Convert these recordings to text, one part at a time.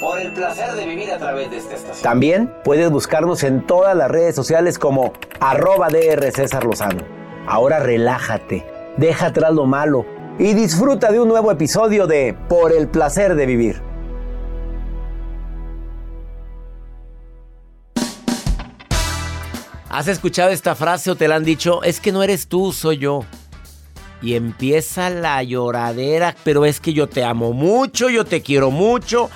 Por el placer de vivir a través de esta estación. También puedes buscarnos en todas las redes sociales como arroba DR César Lozano. Ahora relájate, deja atrás lo malo y disfruta de un nuevo episodio de Por el placer de vivir. ¿Has escuchado esta frase o te la han dicho? Es que no eres tú, soy yo. Y empieza la lloradera, pero es que yo te amo mucho, yo te quiero mucho.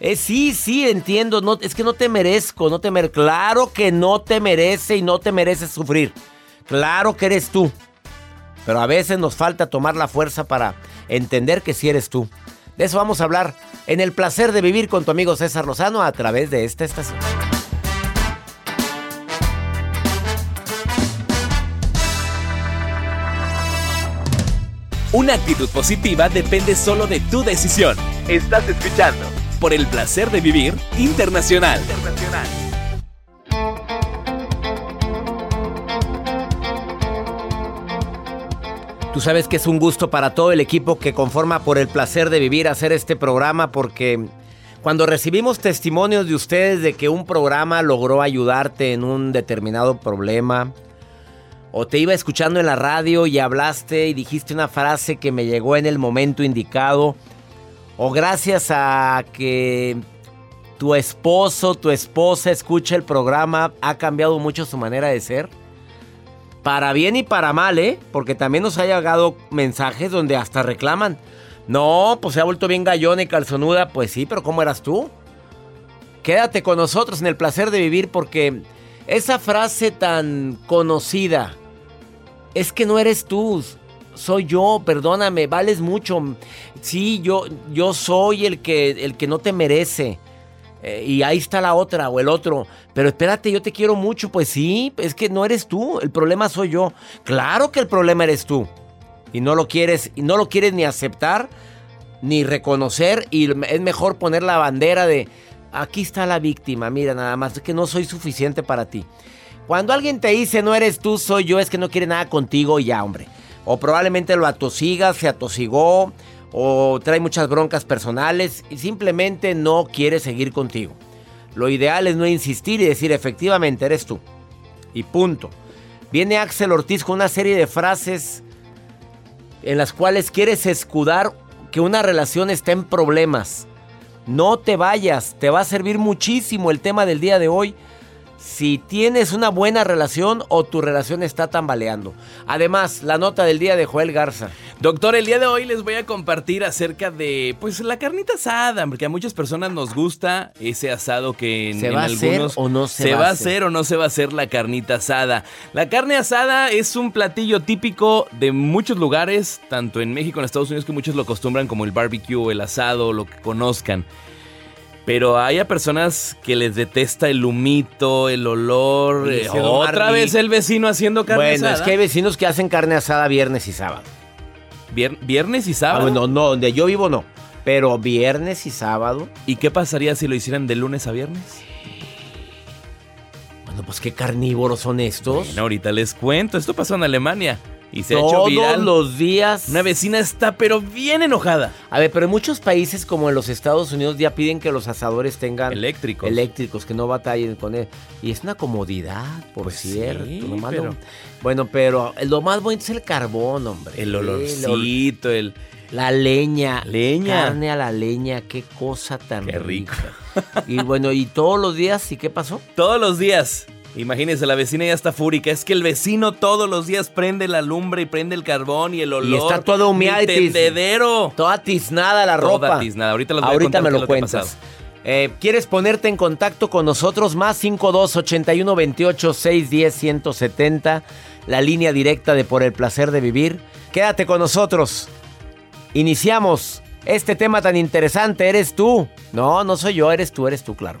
Eh, sí, sí, entiendo, no, es que no te merezco, no te merezco. Claro que no te merece y no te mereces sufrir. Claro que eres tú. Pero a veces nos falta tomar la fuerza para entender que sí eres tú. De eso vamos a hablar en el placer de vivir con tu amigo César Lozano a través de esta estación. Una actitud positiva depende solo de tu decisión. Estás escuchando por el placer de vivir internacional. Tú sabes que es un gusto para todo el equipo que conforma por el placer de vivir hacer este programa porque cuando recibimos testimonios de ustedes de que un programa logró ayudarte en un determinado problema, o te iba escuchando en la radio y hablaste y dijiste una frase que me llegó en el momento indicado, o gracias a que tu esposo, tu esposa escucha el programa, ha cambiado mucho su manera de ser. Para bien y para mal, ¿eh? Porque también nos ha llegado mensajes donde hasta reclaman. No, pues se ha vuelto bien gallona y calzonuda. Pues sí, pero ¿cómo eras tú? Quédate con nosotros en el placer de vivir porque esa frase tan conocida, es que no eres tú, soy yo, perdóname, vales mucho. Sí, yo, yo soy el que, el que no te merece. Eh, y ahí está la otra o el otro. Pero espérate, yo te quiero mucho. Pues sí, es que no eres tú. El problema soy yo. Claro que el problema eres tú. Y no lo quieres, y no lo quieres ni aceptar, ni reconocer. Y es mejor poner la bandera de aquí está la víctima. Mira, nada más, es que no soy suficiente para ti. Cuando alguien te dice no eres tú, soy yo, es que no quiere nada contigo ya, hombre. O probablemente lo atosigas, se atosigó, o trae muchas broncas personales y simplemente no quiere seguir contigo. Lo ideal es no insistir y decir efectivamente eres tú. Y punto. Viene Axel Ortiz con una serie de frases en las cuales quieres escudar que una relación está en problemas. No te vayas, te va a servir muchísimo el tema del día de hoy si tienes una buena relación o tu relación está tambaleando. Además, la nota del día de Joel Garza. Doctor, el día de hoy les voy a compartir acerca de pues la carnita asada, porque a muchas personas nos gusta ese asado que en, ¿Se va a hacer o no se, se va a hacer o no se va a hacer la carnita asada. La carne asada es un platillo típico de muchos lugares, tanto en México como en Estados Unidos que muchos lo acostumbran como el barbecue, el asado, lo que conozcan. Pero hay a personas que les detesta el humito, el olor. Eh, otra vez el vecino haciendo carne asada. Bueno, es que hay vecinos que hacen carne asada viernes y sábado. ¿Viernes y sábado? Ah, bueno, no, donde yo vivo no. Pero viernes y sábado. ¿Y qué pasaría si lo hicieran de lunes a viernes? Bueno, pues qué carnívoros son estos. Bueno, ahorita les cuento. Esto pasó en Alemania. Y se Todos ha hecho viral. los días. Una vecina está pero bien enojada. A ver, pero en muchos países como en los Estados Unidos ya piden que los asadores tengan Eléctricos. eléctricos, que no batallen con él. Y es una comodidad, por Pues cierto. sí, nomás pero- lo- Bueno, pero lo más bonito es el carbón, hombre. El ol- olorcito, el... La leña. Leña. Carne a la leña, qué cosa tan Qué rico. rica. Y bueno, y todos los días, ¿y qué pasó? Todos los días. Imagínense, la vecina ya está fúrica. Es que el vecino todos los días prende la lumbre y prende el carbón y el olor. está toda humeada y tendedero. Toda tiznada la Toda ropa. tiznada. Ahorita les voy Ahorita me lo cuentas. Eh, ¿Quieres ponerte en contacto con nosotros? Más 52 81 28 610 170. La línea directa de Por el placer de vivir. Quédate con nosotros. Iniciamos este tema tan interesante. ¿Eres tú? No, no soy yo, eres tú, eres tú, claro.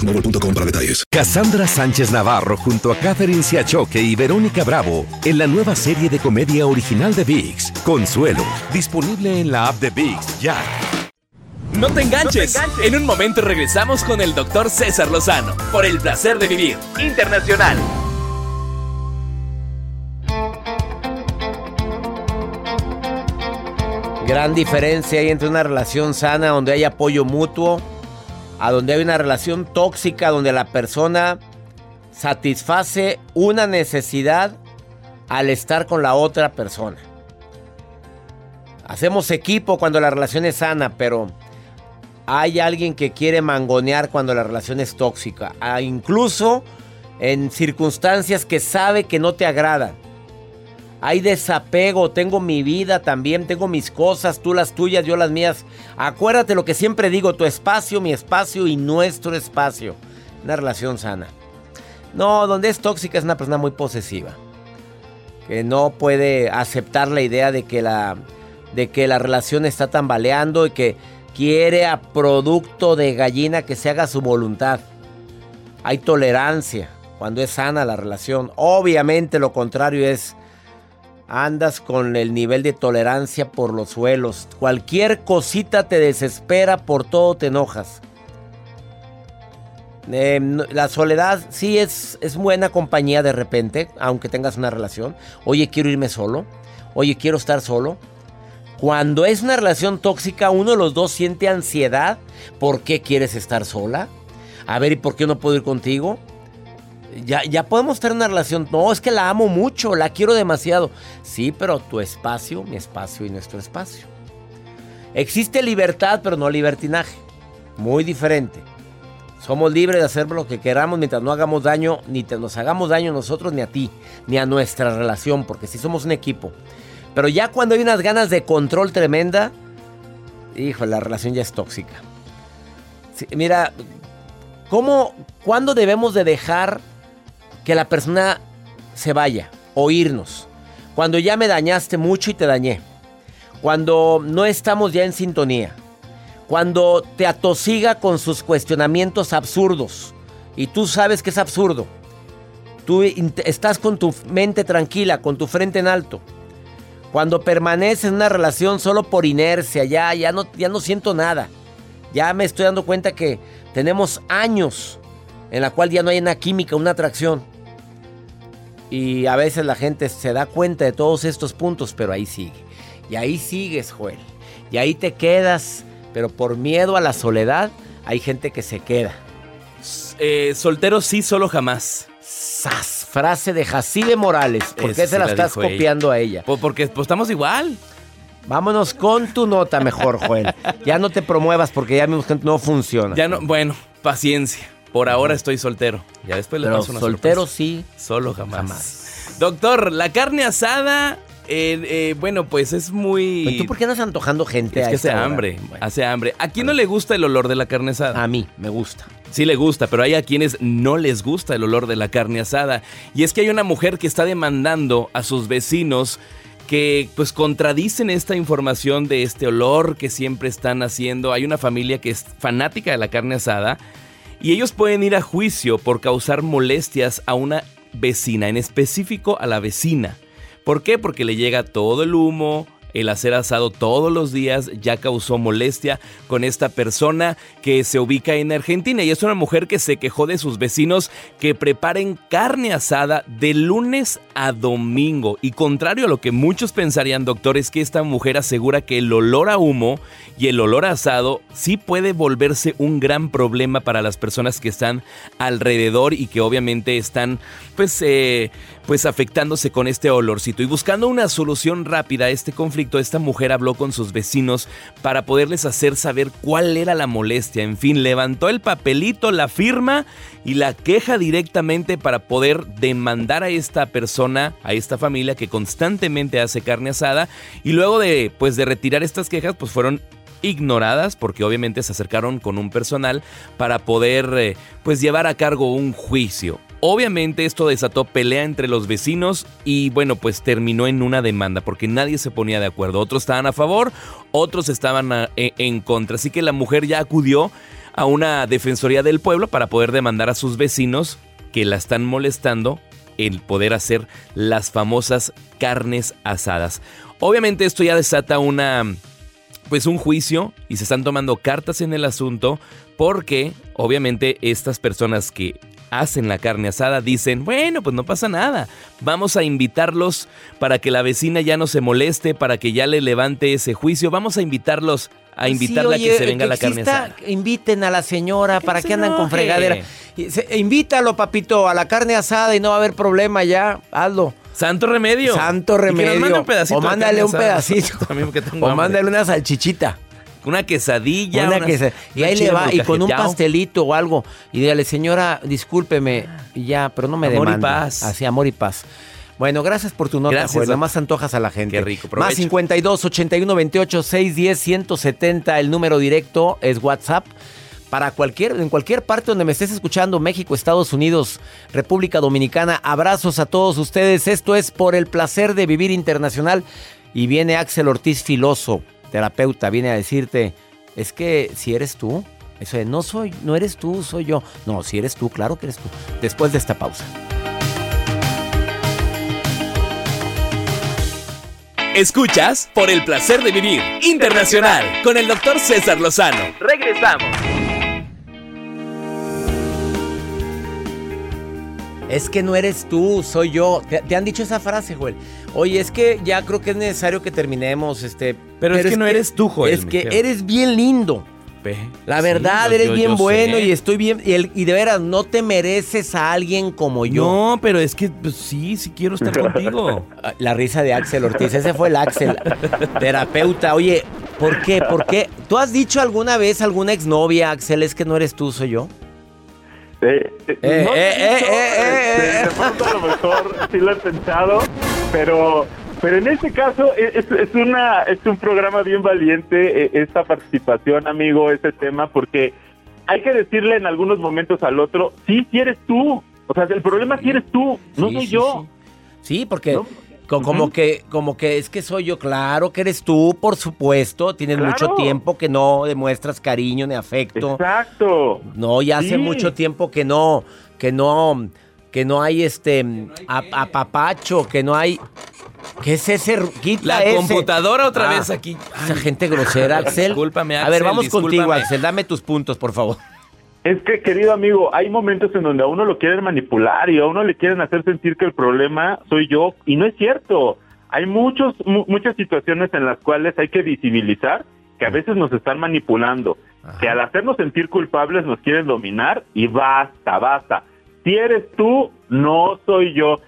boostmobile.com para detalles. Cassandra Sánchez Navarro junto a Catherine Siachoque y Verónica Bravo en la nueva serie de comedia original de VIX, Consuelo, disponible en la app de VIX ya. No te enganches. En un momento regresamos con el doctor César Lozano por el placer de vivir internacional. Gran diferencia hay entre una relación sana donde hay apoyo mutuo a donde hay una relación tóxica donde la persona satisface una necesidad al estar con la otra persona. Hacemos equipo cuando la relación es sana, pero hay alguien que quiere mangonear cuando la relación es tóxica. Incluso en circunstancias que sabe que no te agradan. Hay desapego, tengo mi vida también, tengo mis cosas, tú las tuyas, yo las mías. Acuérdate lo que siempre digo, tu espacio, mi espacio y nuestro espacio. Una relación sana. No, donde es tóxica es una persona muy posesiva. Que no puede aceptar la idea de que la, de que la relación está tambaleando y que quiere a producto de gallina que se haga su voluntad. Hay tolerancia cuando es sana la relación. Obviamente lo contrario es andas con el nivel de tolerancia por los suelos. Cualquier cosita te desespera, por todo te enojas. No- la soledad sí es, es buena compañía de repente, aunque tengas una relación. Oye, quiero irme solo. Oye, quiero estar solo. Cuando es una relación tóxica, uno de los dos siente ansiedad. ¿Por qué quieres estar sola? A ver, ¿y por qué no puedo ir contigo? Ya, ya podemos tener una relación. No, es que la amo mucho, la quiero demasiado. Sí, pero tu espacio, mi espacio y nuestro espacio. Existe libertad, pero no libertinaje. Muy diferente. Somos libres de hacer lo que queramos mientras no hagamos daño, ni nos hagamos daño nosotros, ni a ti, ni a nuestra relación, porque si somos un equipo. Pero ya cuando hay unas ganas de control tremenda, hijo, la relación ya es tóxica. Sí, mira, ¿cómo, cuándo debemos de dejar que la persona se vaya o irnos? Cuando ya me dañaste mucho y te dañé. Cuando no estamos ya en sintonía. Cuando te atosiga con sus cuestionamientos absurdos. Y tú sabes que es absurdo. tú estás con tu mente tranquila, con tu frente en alto. Cuando permaneces en una relación solo por inercia, ya, ya, no, ya no siento nada. Ya me estoy dando cuenta que tenemos años en la cual ya no hay una química, una atracción. Y a veces la gente se da cuenta de todos estos puntos, pero ahí sigue. Y ahí sigues, Joel. Y ahí te quedas, pero por miedo a la soledad, hay gente que se queda. Eh, soltero sí, solo jamás. ¡Sas! Frase de Jacibe Morales. ¿Por qué se la, estás copiando a ella? Pues porque pues, estamos igual. Vámonos con tu nota mejor, Joel. ya no te promuevas porque ya mismo no funciona. Ya no, bueno, paciencia. Por ahora estoy soltero. Ya después le paso una soltero sí. Solo jamás. Doctor, la carne asada eh, eh, bueno, pues es muy. ¿Tú por qué andas antojando gente? Es que hace hambre, hace hambre. ¿A quién no le gusta el olor de la carne asada? A mí, me gusta. Sí le gusta, pero hay a quienes no les gusta el olor de la carne asada. Y es que hay una mujer que está demandando a sus vecinos que pues contradicen esta información de este olor que siempre están haciendo. Hay una familia que es fanática de la carne asada y ellos pueden ir a juicio por causar molestias a una vecina, en específico a la vecina. ¿Por qué? Porque le llega todo el humo, el hacer asado todos los días ya causó molestia con esta persona que se ubica en Argentina y es una mujer que se quejó de sus vecinos que preparen carne asada de lunes a domingo. Y contrario a lo que muchos pensarían, doctor, es que esta mujer asegura que el olor a humo y el olor asado sí puede volverse un gran problema para las personas que están alrededor y que obviamente están pues, eh, pues afectándose con este olorcito. Y buscando una solución rápida a este conflicto, esta mujer habló con sus vecinos para poderles hacer saber cuál era la molestia. En fin, levantó el papelito, la firma y la queja directamente para poder demandar a esta persona, a esta familia que constantemente hace carne asada. Y luego de, pues, de retirar estas quejas, pues fueron ignoradas porque obviamente se acercaron con un personal para poder eh, pues llevar a cargo un juicio. Obviamente esto desató pelea entre los vecinos y bueno, pues terminó en una demanda porque nadie se ponía de acuerdo. Otros estaban a favor, otros estaban e, en contra. Así que la mujer ya acudió a una defensoría del pueblo para poder demandar a sus vecinos que la están molestando el poder hacer las famosas carnes asadas. Obviamente esto ya desata una pues un juicio y se están tomando cartas en el asunto porque obviamente estas personas que hacen la carne asada dicen, bueno, pues no pasa nada, vamos a invitarlos para que la vecina ya no se moleste, para que ya le levante ese juicio, vamos a invitarlos a invitarla a que se venga la carne asada. Inviten a la señora, ¿para que andan con fregadera? Invítalo, papito, a la carne asada y no va a haber problema ya, hazlo. Santo remedio. Santo remedio. o mándale un pedacito. o mándale una salchichita. Una quesadilla. Una, y ahí le va, y con un pastelito o algo. Y dígale, señora, discúlpeme. Y ya, pero no me amor Amor y paz. Así, amor y paz. Bueno, gracias por tu nota, gracias, Nada más antojas a la gente. Qué rico, Más 52 81 28 610 170. El número directo es WhatsApp. Para cualquier, en cualquier parte donde me estés escuchando, México, Estados Unidos, República Dominicana, abrazos a todos ustedes. Esto es por el placer de vivir internacional. Y viene Axel Ortiz Filoso terapeuta viene a decirte, es que si eres tú, eso de, no soy, no eres tú, soy yo. No, si eres tú, claro que eres tú. Después de esta pausa. Escuchas por el placer de vivir internacional con el doctor César Lozano. Regresamos. Es que no eres tú, soy yo. ¿Te, han dicho esa frase, Joel? Oye, es que ya creo que es necesario que terminemos, este. Pero, es, que no eres tú, Joel. Es que eres bien lindo. La verdad, eres bien bueno y estoy bien. Y, y, de veras, no te mereces a alguien como yo. No, pero es que pues, sí, sí quiero estar contigo. La risa de Axel Ortiz, ese fue el Axel, terapeuta. Oye, ¿por qué? ¿Por qué? ¿Tú has dicho alguna vez a alguna exnovia, Axel, es que no eres tú, soy yo? Eh, eh, eh, no eh, de pronto a lo mejor sí lo he pensado, pero pero en este caso es, es, una es un programa bien valiente esta participación, amigo, este tema, porque hay que decirle en algunos momentos al otro, sí, si eres tú, o sea, el problema sí eres tú, no soy yo. Sí, porque como, que, como que es que soy yo, claro que eres tú, por supuesto. Tienes mucho tiempo que no demuestras cariño ni afecto. Exacto. No, ya hace mucho tiempo que no, que no, que no hay este apapacho, que no hay ¿Qué es ese? la computadora otra ah, vez aquí. esa gente grosera, Axel. Discúlpame, Axel. A ver, vamos contigo, Axel. Dame tus puntos, por favor. Es que, querido amigo, hay momentos en donde a uno lo quieren manipular y a uno le quieren hacer sentir que el problema soy yo y no es cierto. Hay muchos, muchas situaciones en las cuales hay que visibilizar que a veces nos están manipulando, que al hacernos sentir culpables nos quieren dominar y basta, basta. Si eres tú, no soy yo.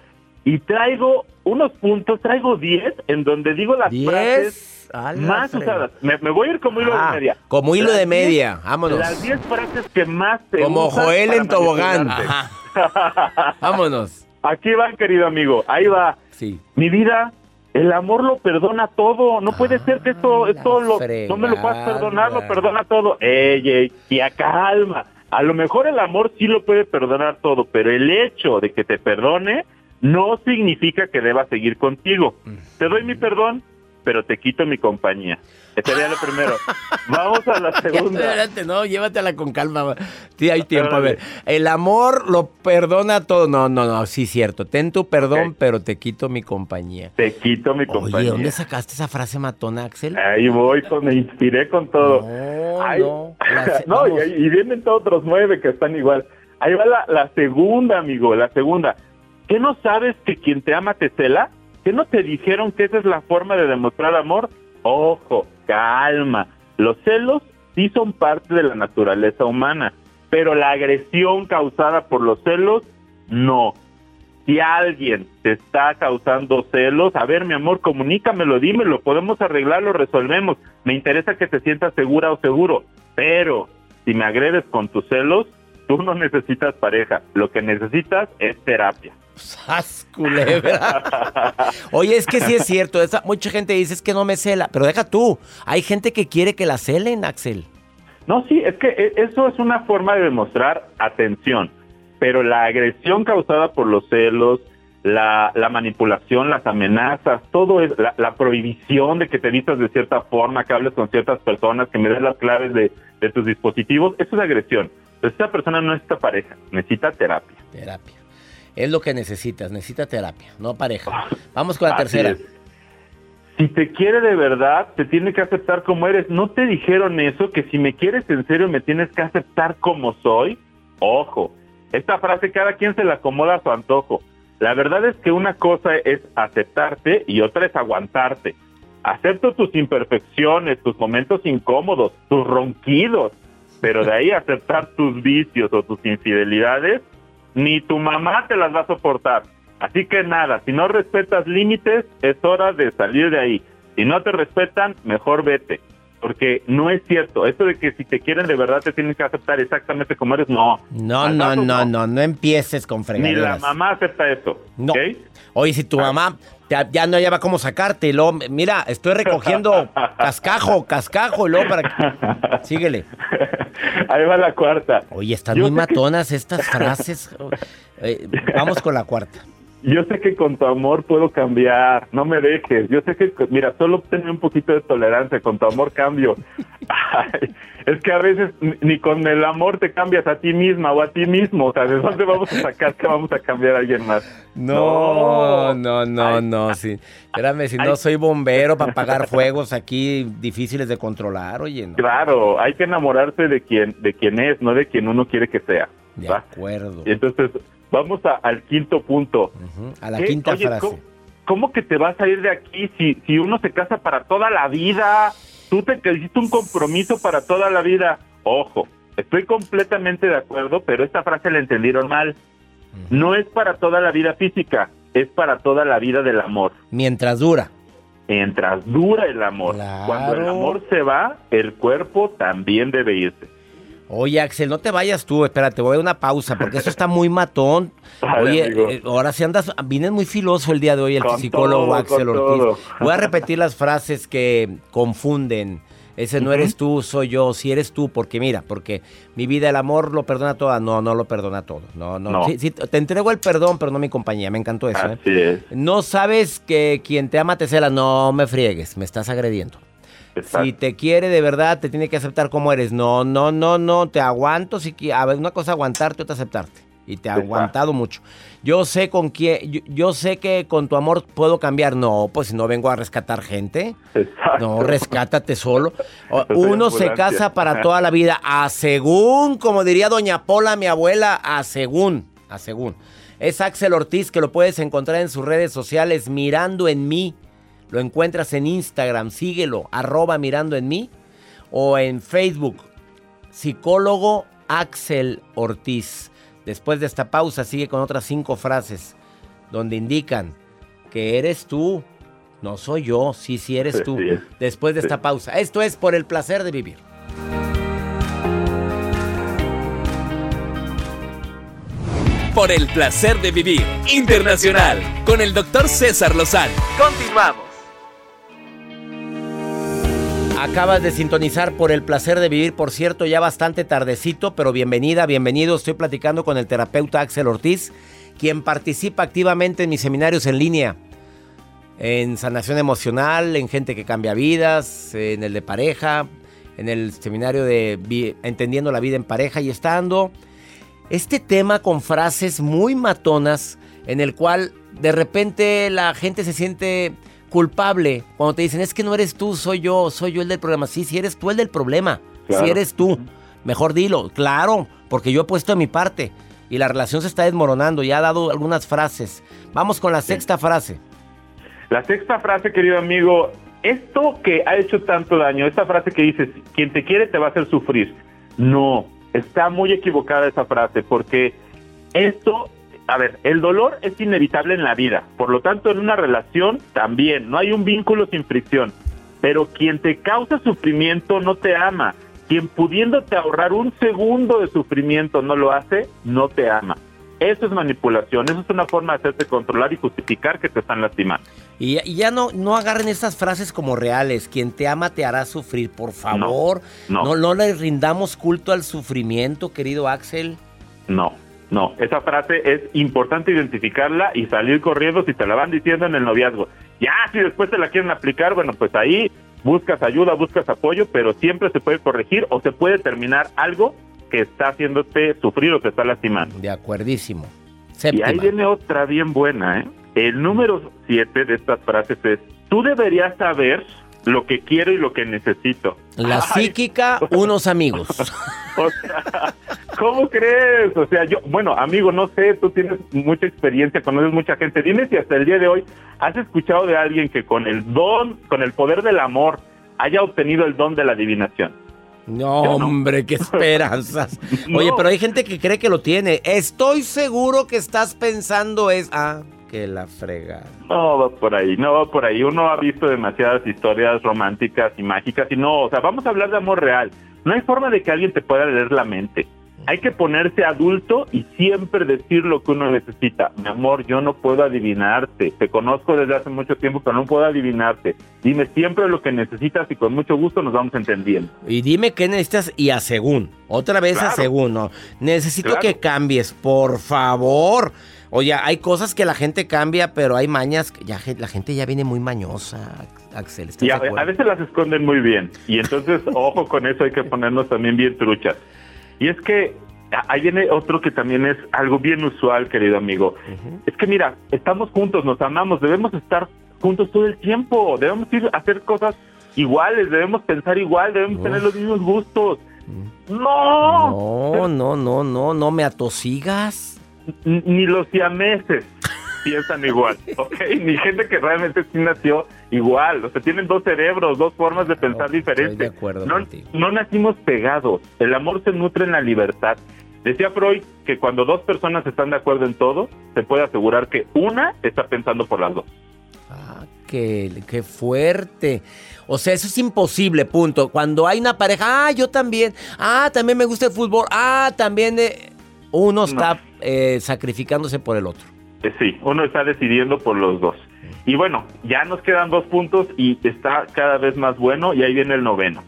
Y traigo unos puntos, traigo 10 en donde digo las frases más usadas. Me, voy a ir como hilo de ah, media. Como hilo de media, vámonos. Las 10 frases que más te Como Joel en tobogán. vámonos. Aquí va, querido amigo, ahí va. Sí. Mi vida, el amor lo perdona todo. No puede ser que esto, esto lo, no me lo puedas perdonar, lo perdona todo. Ey, ey, tía, calma. A lo mejor el amor sí lo puede perdonar todo, pero el hecho de que te perdone no significa que deba seguir contigo. Te doy mi perdón, pero te quito mi compañía. Este sería lo primero. Vamos a la segunda. Espérate, no, llévatela con calma. Sí, hay tiempo. A ver, el amor lo perdona todo. No, no, no, sí, cierto. Ten tu perdón, pero te quito mi compañía. Te quito mi compañía. Oye, ¿dónde sacaste esa frase matona, Axel? Ahí voy, con, me inspiré con todo. No, no. no, y, vienen todos otros nueve que están igual. Ahí va la, la segunda, amigo, la segunda. ¿Qué no sabes que quien te ama te cela? ¿Qué no te dijeron que esa es la forma de demostrar amor? Ojo, calma. Los celos sí son parte de la naturaleza humana, pero la agresión causada por los celos, no. Si alguien te está causando celos, a ver, mi amor, comunícamelo, dímelo, podemos arreglarlo, resolvemos. Me interesa que te sientas segura o seguro, pero si me agredes con tus celos, tú no necesitas pareja, lo que necesitas es terapia. ¡Sas, culebra! Oye, es que sí es cierto. mucha gente dice es que no me cela. Pero deja tú. Hay gente que quiere que la celen, Axel. No, sí, es que e, eso es una forma de demostrar atención. Pero la agresión causada por los celos, la, manipulación, las amenazas, todo es la, prohibición de que te vistas de cierta forma, que hables con ciertas personas, que me des las claves de, de tus dispositivos, eso es agresión. Entonces, esa persona no necesita pareja, necesita terapia. Terapia. Es lo que necesitas, necesita terapia, no pareja. Vamos con la tercera. Si te quiere de verdad, te tiene que aceptar como eres. ¿No te dijeron eso? Que si me quieres en serio, me tienes que aceptar como soy. Ojo, esta frase cada quien se la acomoda a su antojo. La verdad es que una cosa es aceptarte y otra es aguantarte. Acepto tus imperfecciones, tus momentos incómodos, tus ronquidos, pero de ahí aceptar tus vicios o tus infidelidades, ni tu mamá te las va a soportar. Así que nada, si no respetas límites, es hora de salir de ahí. Si no te respetan, mejor vete. Porque no es cierto. Esto de que si te quieren de verdad te tienen que aceptar exactamente como eres, no. No, no, no, no, no, empieces con fregaderas. Ni la mamá acepta eso. No. Oye, si tu ah. mamá ya, no haya cómo sacarte, lo, mira, estoy recogiendo cascajo, cascajo, y luego para Síguele. Ahí va la cuarta. Oye, están muy matonas estas frases. Eh, vamos con la cuarta. Yo sé que con tu amor puedo cambiar, no me dejes. Yo sé que, mira, solo tener un poquito de tolerancia, con tu amor cambio. es que a veces ni con el amor te cambias a ti misma o a ti mismo. O sea, ¿de dónde vamos a sacar que vamos a cambiar a alguien más? No, no, no, no. sí. Espérame, si no soy bombero para apagar fuegos aquí difíciles de controlar, oye. Claro, hay que enamorarse de quien, de quien es, no de quien uno quiere que sea. De acuerdo. Y entonces, Vamos al quinto punto. A la quinta frase. ¿cómo, que te vas a ir de aquí si, si uno se casa para toda la vida? Tú te hiciste un compromiso para toda la vida. Ojo, estoy completamente de acuerdo, pero esta frase la entendieron mal. No es para toda la vida física, es para toda la vida del amor. Mientras dura. Mientras dura el amor. Cuando el amor se va, el cuerpo también debe irse. Oye, Axel, no te vayas tú, espérate, voy a una pausa, porque eso está muy matón. Oye, eh, ahora sí andas, vienes muy filoso el día de hoy el psicólogo Axel Ortiz. Voy a repetir las frases que confunden. Ese no eres tú, soy yo. Si eres tú, porque mira, porque mi vida, el amor lo perdona todo. No, no lo perdona todo. No, no. te entrego el perdón, pero no mi compañía. Me encantó eso. ¿eh? No sabes que quien te ama te cela. No me friegues, me estás agrediendo. Si te quiere de verdad, te tiene que aceptar como eres. No, no, no, no, te aguanto. Si, a ver, una cosa aguantarte, otra aceptarte. y te ha aguantado mucho. Yo sé con quién, yo, sé que con tu amor puedo cambiar. No, pues si no vengo a rescatar gente. No, rescátate solo. Uno se casa para toda la vida, a según, como diría doña Pola, mi abuela, a según, a según. Es Axel Ortiz que lo puedes encontrar en sus redes sociales mirando en mí. Lo encuentras en Instagram, síguelo, arroba mirando en mí. O en Facebook, psicólogo Axel Ortiz. Después de esta pausa sigue con otras cinco frases donde indican que eres tú, no soy yo, sí, sí eres tú. Después de esta pausa. Esto es por el placer de vivir. Por el placer de vivir internacional con el doctor César Lozano. Continuamos. Acabas de sintonizar por el placer de vivir, por cierto, ya bastante tardecito, pero bienvenida, bienvenido. Estoy platicando con el terapeuta Axel Ortiz, quien participa activamente en mis seminarios en línea, en sanación emocional, en gente que cambia vidas, en el de pareja, en el seminario de entendiendo la vida en pareja y estando este tema con frases muy matonas en el cual de repente la gente se siente culpable cuando te dicen, es que no eres tú, soy yo, soy yo el del problema. Sí, si eres tú el del problema, si eres tú, mejor dilo, claro, porque yo he puesto mi parte y la relación se está desmoronando, ya ha dado algunas frases. Vamos con la sexta frase. La sexta frase, querido amigo, esto que ha hecho tanto daño, esta frase que dices, quien te quiere te va a hacer sufrir. No, está muy equivocada esa frase, porque esto a ver, el dolor es inevitable en la vida, por lo tanto en una relación también, no hay un vínculo sin fricción, pero quien te causa sufrimiento no te ama, quien pudiéndote ahorrar un segundo de sufrimiento no lo hace, no te ama. Eso es manipulación, eso es una forma de hacerte controlar y justificar que te están lastimando. Y, ya no, no agarren esas frases como reales. Quien te ama te hará sufrir, por favor. No, no. no le rindamos culto al sufrimiento, querido Axel. No, no, esa frase es importante identificarla y salir corriendo si te la van diciendo en el noviazgo. Ya, si después te la quieren aplicar, bueno, pues ahí buscas ayuda, buscas apoyo, pero siempre se puede corregir o se puede terminar algo que está haciéndote sufrir o te está lastimando. De acuerdísimo. Y ahí viene otra bien buena, ¿eh? El número siete de estas frases es, tú deberías saber lo que quiero y lo que necesito. La psíquica, unos amigos. o sea, ¿cómo crees? O sea, yo, bueno, amigo, no sé, tú tienes mucha experiencia, conoces mucha gente. Dime si hasta el día de hoy has escuchado de alguien que con el don, con el poder del amor, haya obtenido el don de la adivinación. No, hombre, qué esperanzas. Oye, pero hay gente que cree que lo tiene. Estoy seguro que estás pensando es... Ah, la. No va por ahí, no va por ahí. Uno ha visto demasiadas historias románticas y mágicas y no, o sea, vamos a hablar de amor real. No hay forma de que alguien te pueda leer la mente. Hay que ponerse adulto y siempre decir lo que uno necesita. Mi amor, yo no puedo adivinarte. Te conozco desde hace mucho tiempo, pero no puedo adivinarte. Dime siempre lo que necesitas y con mucho gusto nos vamos entendiendo. Y dime qué necesitas y a según. Otra vez a según, ¿no? Necesito que cambies, por favor. Oye, hay cosas que la gente cambia, pero hay mañas, ya la gente ya viene muy mañosa, Axel. Y a, veces las esconden muy bien. Y entonces, ojo con eso, hay que ponernos también bien truchas. Y es que ahí viene otro que también es algo bien usual, querido amigo. Es que mira, estamos juntos, nos amamos, debemos estar juntos todo el tiempo, debemos ir a hacer cosas iguales, debemos pensar igual, debemos tener los mismos gustos. No. No, no, no, no, no me atosigas ni los siameses piensan igual, ¿ok? Ni gente que realmente sí nació igual. O sea, tienen dos cerebros, dos formas de pensar diferentes. de acuerdo no, no nacimos pegados. El amor se nutre en la libertad. Decía Freud que cuando dos personas están de acuerdo en todo, se puede asegurar que una está pensando por las dos. Ah, qué, qué fuerte. O sea, eso es imposible, punto. Cuando hay una pareja, ah, yo también, ah, también me gusta el fútbol, ah, también... Eh, uno está eh, sacrificándose por el otro. Eh, sí, uno está decidiendo por los dos. Y bueno, ya nos quedan dos puntos y está cada vez más bueno y ahí viene el noveno.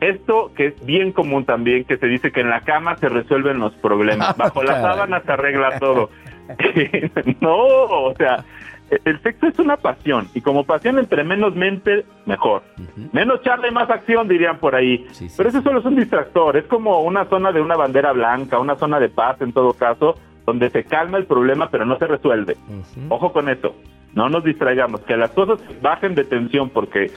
Esto que es bien común también, que se dice que en la cama se resuelven los problemas, bajo la sábana se arregla todo. no, o sea, el sexo es una pasión y como pasión entre menos mente, mejor. Menos charla y más acción, dirían por ahí. Pero eso solo es un distractor, es como una zona de una bandera blanca, una zona de paz en todo caso, donde se calma el problema pero no se resuelve. Ojo con eso, no nos distraigamos, que las cosas bajen de tensión porque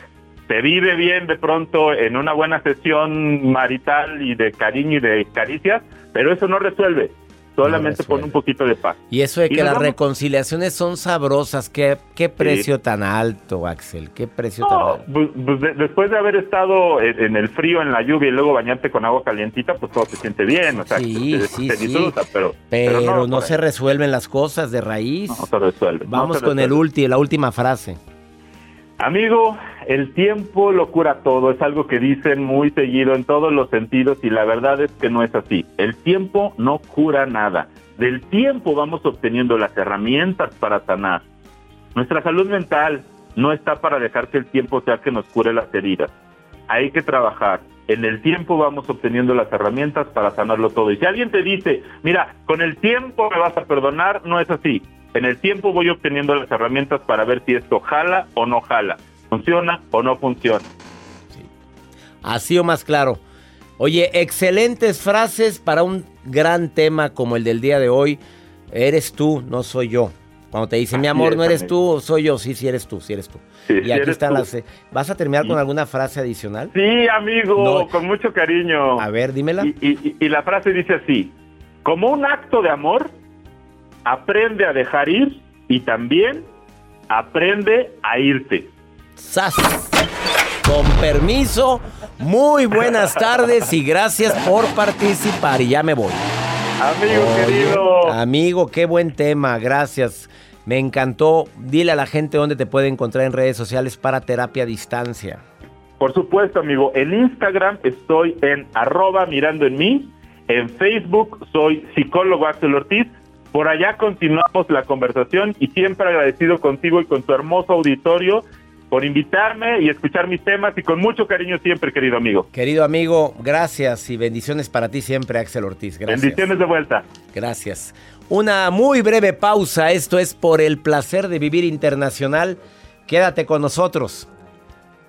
se vive bien de pronto en una buena sesión marital y de cariño y de caricias, pero eso no resuelve solamente pone un poquito de paz. Y eso de que las reconciliaciones son sabrosas, ¿qué, qué precio tan alto, Axel? ¿Qué precio tan alto? Pues, pues después de haber estado en, el frío, en la lluvia y luego bañarte con agua calientita, pues todo se siente bien, o sea, sí, sí, sí. pero, pero, no, se resuelven las cosas de raíz. No, se resuelven. Vamos con el ulti, la última frase. Amigo, el tiempo lo cura todo, es algo que dicen muy seguido en todos los sentidos y la verdad es que no es así. El tiempo no cura nada. Del tiempo vamos obteniendo las herramientas para sanar. Nuestra salud mental no está para dejar que el tiempo sea que nos cure las heridas. Hay que trabajar. En el tiempo vamos obteniendo las herramientas para sanarlo todo. Y si alguien te dice, mira, con el tiempo me vas a perdonar, no es así. En el tiempo voy obteniendo las herramientas para ver si esto jala o no jala, funciona o no funciona. Así o más claro. Oye, excelentes frases para un gran tema como el del día de hoy. Eres tú, no soy yo. Cuando te dicen, mi amor, no eres tú, soy yo. Sí, sí eres tú, sí eres tú. y aquí están las... ¿Vas a terminar con alguna frase adicional? Sí, amigo, con mucho cariño. A ver, dímela. y la frase dice así, como un acto de amor, aprende a dejar ir y también aprende a irte. ¡Sas! Con permiso, muy buenas tardes y gracias por participar. Y ya me voy. Amigo querido. Amigo, qué buen tema, gracias. Me encantó. Dile a la gente dónde te puede encontrar en redes sociales para terapia a distancia. Por supuesto, amigo. En Instagram estoy en arroba mirando en mí. En Facebook soy psicólogo Axel Ortiz. Por allá continuamos la conversación y siempre agradecido contigo y con tu hermoso auditorio por invitarme y escuchar mis temas y con mucho cariño siempre, querido amigo. Querido amigo, gracias y bendiciones para ti siempre, Axel Ortiz. Gracias. Bendiciones de vuelta. Gracias. Una muy breve pausa. Esto es por el placer de vivir internacional. Quédate con nosotros.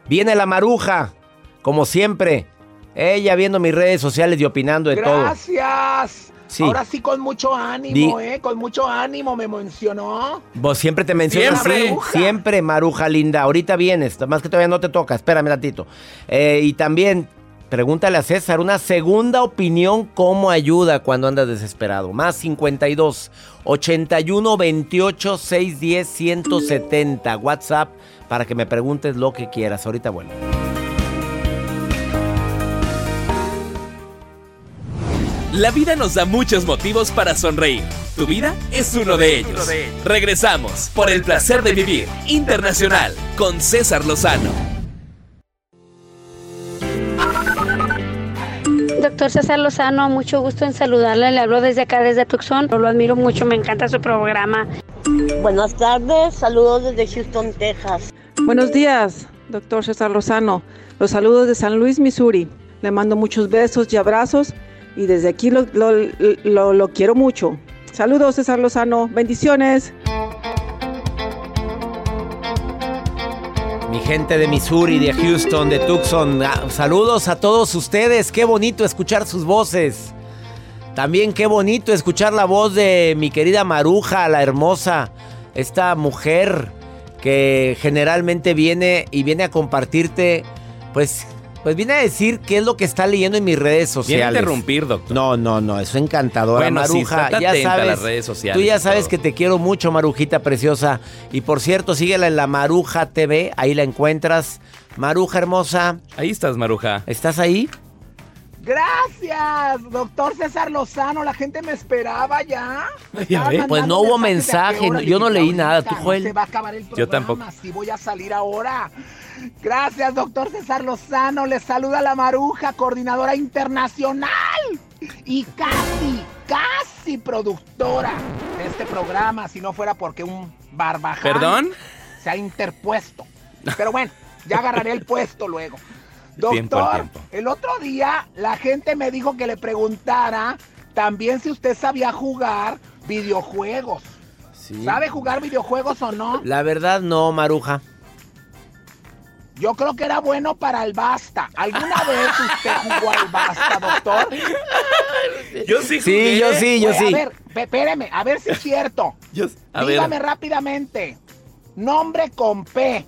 Viene la maruja, como siempre. Ella viendo mis redes sociales y opinando de todo. Gracias. Ahora sí con mucho ánimo, ¿eh? Con mucho ánimo me mencionó. Vos siempre te mencionas, siempre, siempre, Maruja linda. Ahorita vienes, más que todavía no te toca, espérame tantito. Eh, y también, pregúntale a César, una segunda opinión, ¿cómo ayuda cuando andas desesperado? Más 52 81 28 610 170. WhatsApp para que me preguntes lo que quieras. Ahorita bueno. La vida nos da muchos motivos para sonreír. Tu vida es uno de ellos. Regresamos por el placer de vivir internacional con César Lozano. Doctor César Lozano, mucho gusto en saludarle. Le hablo desde acá, desde Tucson. Lo admiro mucho, me encanta su programa. Buenas tardes, saludos desde Houston, Texas. Buenos días, doctor César Lozano. Los saludos de San Luis, Missouri. Le mando muchos besos y abrazos y desde aquí lo, lo, quiero mucho. Saludos, César Lozano. Bendiciones. Mi gente de Missouri, de Houston, de Tucson, ah, saludos a todos ustedes. Qué bonito escuchar sus voces. También qué bonito escuchar la voz de mi querida Maruja, la hermosa, esta mujer que generalmente viene y viene a compartirte, pues pues vine a decir qué es lo que está leyendo en mis redes sociales. Viene a interrumpir, doctor. No, no, no, eso encantadora, Maruja. ya sabes, las redes sociales. Tú ya sabes que te quiero mucho, Marujita preciosa. Y por cierto, síguela en la Maruja TV, ahí la encuentras. Maruja hermosa. Ahí estás, Maruja. ¿Estás ahí? Gracias, doctor César Lozano. La gente me esperaba ya. pues no hubo mensaje. Yo no leí nada. ¿Tú, Joel? Se va a acabar el programa. Yo tampoco. Si voy a salir ahora. Gracias, doctor César Lozano. Les saluda la Maruja, coordinadora internacional y casi, casi productora de este programa, si no fuera porque un barbaján ¿Perdón? se ha interpuesto. Pero bueno, ya agarraré el puesto luego. Doctor, el otro día la gente me dijo que le preguntara también si usted sabía jugar videojuegos. ¿Sabe jugar videojuegos o no? La verdad no, Maruja. Yo creo que era bueno para el basta. ¿Alguna vez usted jugó al basta, doctor? Yo sí jugué. Sí, yo sí, yo Oye, sí. A ver, espéreme, a ver si es cierto. Yo- a Dígame ver, rápidamente. Nombre con P.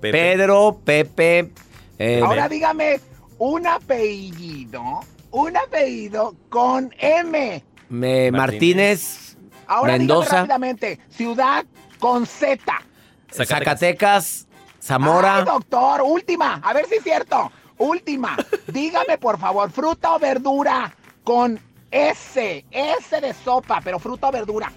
Pepe. Pedro, Pepe. Eh, Ahora dígame un apellido. Un apellido con M. me- Martínez, Ahora dígame Mendoza, rápidamente. Ciudad con Z. Zacatecas, Zamora. Ay, doctor, última. A ver si es cierto. Última. Dígame, por favor, fruta o verdura con S. S de sopa, pero fruta o verdura.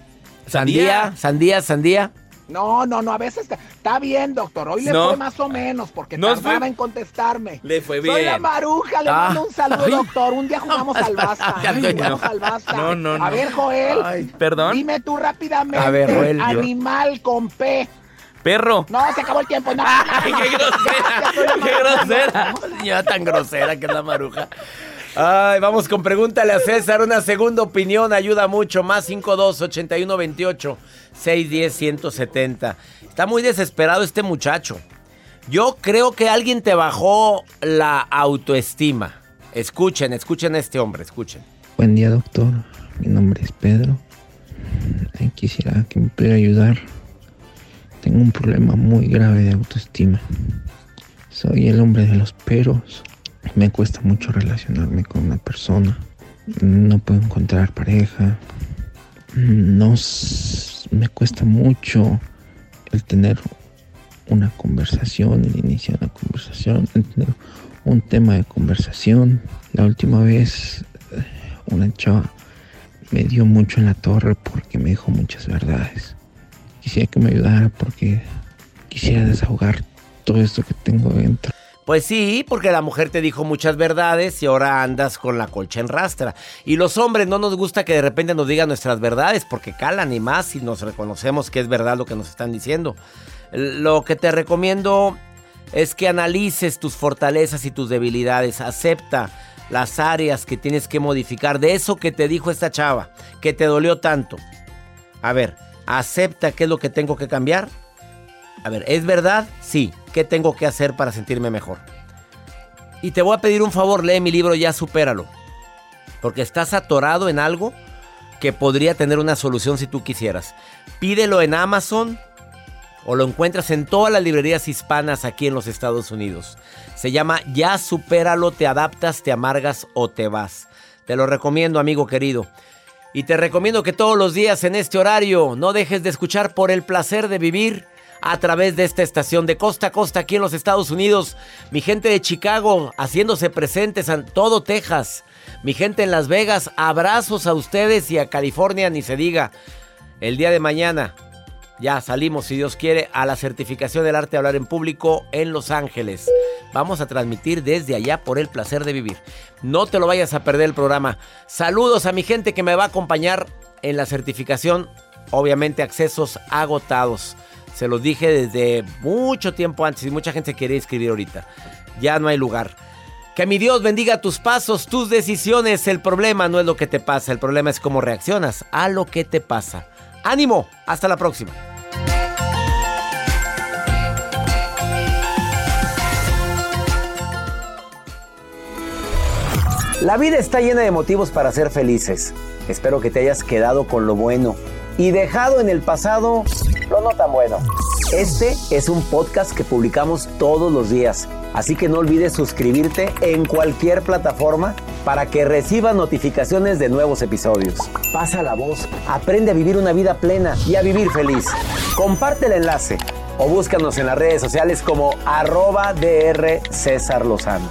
Sandía, sandía, sandía. No, no, no, a veces está, está bien, doctor. Hoy le No. fue más o menos porque Nos tardaba fue- en contestarme. Le fue Soy la bien. Maruja, le Ah. mando un saludo, Ay. doctor. Un día jugamos al basta. Jugamos no. al basta. No, no, no. A ver, Joel, Ay. Perdón. dime tú rápidamente. A ver, Joel, yo- Animal con P. Perro. No, se acabó el tiempo. No, Ay, qué grosera. Qué grosera. Ya tan grosera que es la maruja. Ay, vamos con pregúntale a César. Una segunda opinión ayuda mucho. Más 52 81 28 610 170. Está muy desesperado este muchacho. Yo creo que alguien te bajó la autoestima. Escuchen, escuchen a este hombre, escuchen. Buen día, doctor. Mi nombre es Pedro. Quisiera que me pudiera ayudar. Tengo un problema muy grave de autoestima. Soy el hombre de los peros. Me cuesta mucho relacionarme con una persona. No puedo encontrar pareja. No me cuesta mucho el tener una conversación, el iniciar una conversación, el tener un tema de conversación. La última vez eh, una chava me dio mucho en la torre porque me dijo muchas verdades. Quisiera que me ayudara porque quisiera desahogar todo esto que tengo dentro. Pues sí, porque la mujer te dijo muchas verdades y ahora andas con la colcha en rastra. Y los hombres no nos gusta que de repente nos digan nuestras verdades porque calan y más si nos reconocemos que es verdad lo que nos están diciendo. Lo que te recomiendo es que analices tus fortalezas y tus debilidades. Acepta las áreas que tienes que modificar de eso que te dijo esta chava, que te dolió tanto. A ver, acepta qué es lo que tengo que cambiar. A ver, ¿es verdad? Sí. ¿Qué tengo que hacer para sentirme mejor? Y te voy a pedir un favor, lee mi libro Ya Supéralo. Porque estás atorado en algo que podría tener una solución si tú quisieras. Pídelo en Amazon o lo encuentras en todas las librerías hispanas aquí en los Estados Unidos. Se llama Ya Supéralo, te adaptas, te amargas o te vas. Te lo recomiendo, amigo querido. Y te recomiendo que todos los días en este horario no dejes de escuchar por el placer de vivir a través de esta estación de costa a costa aquí en los Estados Unidos. Mi gente de Chicago haciéndose presentes en todo Texas. Mi gente en Las Vegas, abrazos a ustedes y a California, ni se diga. El día de mañana ya salimos, si Dios quiere, a la certificación del arte de hablar en público en Los Ángeles. Vamos a transmitir desde allá por el placer de vivir. No te lo vayas a perder el programa. Saludos a mi gente que me va a acompañar en la certificación. Obviamente accesos agotados. Se los dije desde mucho tiempo antes y mucha gente quería inscribir ahorita. Ya no hay lugar. Que mi Dios bendiga tus pasos, tus decisiones. El problema no es lo que te pasa, el problema es cómo reaccionas a lo que te pasa. Ánimo, hasta la próxima. La vida está llena de motivos para ser felices. Espero que te hayas quedado con lo bueno y dejado en el pasado lo no tan bueno. Este es un podcast que publicamos todos los días, así que no olvides suscribirte en cualquier plataforma para que recibas notificaciones de nuevos episodios. Pasa la voz, aprende a vivir una vida plena y a vivir feliz. Comparte el enlace o búscanos en las redes sociales como arroba DR César Lozano.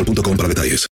boostmobile.com para detalles.